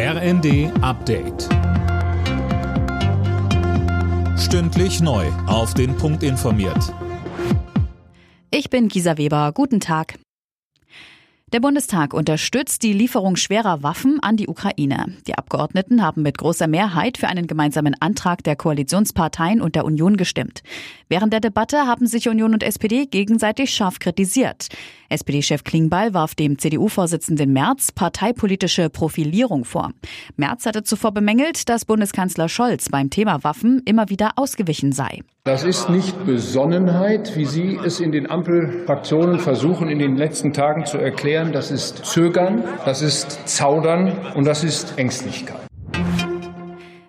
RND Update. Stündlich neu. Auf den Punkt informiert. Ich bin Gisa Weber. Guten Tag. Der Bundestag unterstützt die Lieferung schwerer Waffen an die Ukraine. Die Abgeordneten haben mit großer Mehrheit für einen gemeinsamen Antrag der Koalitionsparteien und der Union gestimmt. Während der Debatte haben sich Union und SPD gegenseitig scharf kritisiert. SPD-Chef Klingbeil warf dem CDU-Vorsitzenden Merz parteipolitische Profilierung vor. Merz hatte zuvor bemängelt, dass Bundeskanzler Scholz beim Thema Waffen immer wieder ausgewichen sei. Das ist nicht Besonnenheit, wie Sie es in den Ampelfraktionen versuchen, in den letzten Tagen zu erklären. Das ist Zögern, das ist Zaudern und das ist Ängstlichkeit.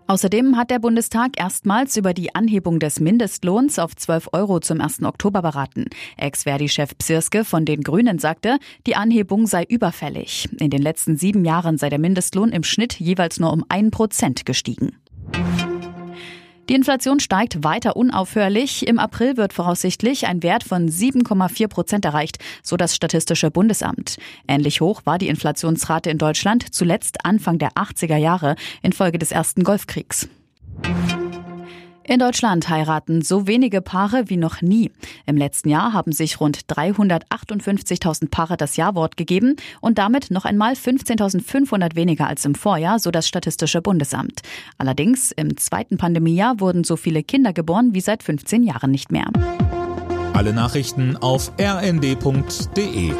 Außerdem hat der Bundestag erstmals über die Anhebung des Mindestlohns auf 12 Euro zum 1. Oktober beraten. Ex-Verdi-Chef Psirske von den Grünen sagte, die Anhebung sei überfällig. In den letzten sieben Jahren sei der Mindestlohn im Schnitt jeweils nur um ein Prozent gestiegen. Die Inflation steigt weiter unaufhörlich. Im April wird voraussichtlich ein Wert von 7,4 Prozent erreicht, so das Statistische Bundesamt. Ähnlich hoch war die Inflationsrate in Deutschland zuletzt Anfang der 80er Jahre infolge des ersten Golfkriegs. In Deutschland heiraten so wenige Paare wie noch nie. Im letzten Jahr haben sich rund 358.000 Paare das Jawort gegeben und damit noch einmal 15.500 weniger als im Vorjahr, so das Statistische Bundesamt. Allerdings im zweiten Pandemiejahr wurden so viele Kinder geboren wie seit 15 Jahren nicht mehr. Alle Nachrichten auf rnd.de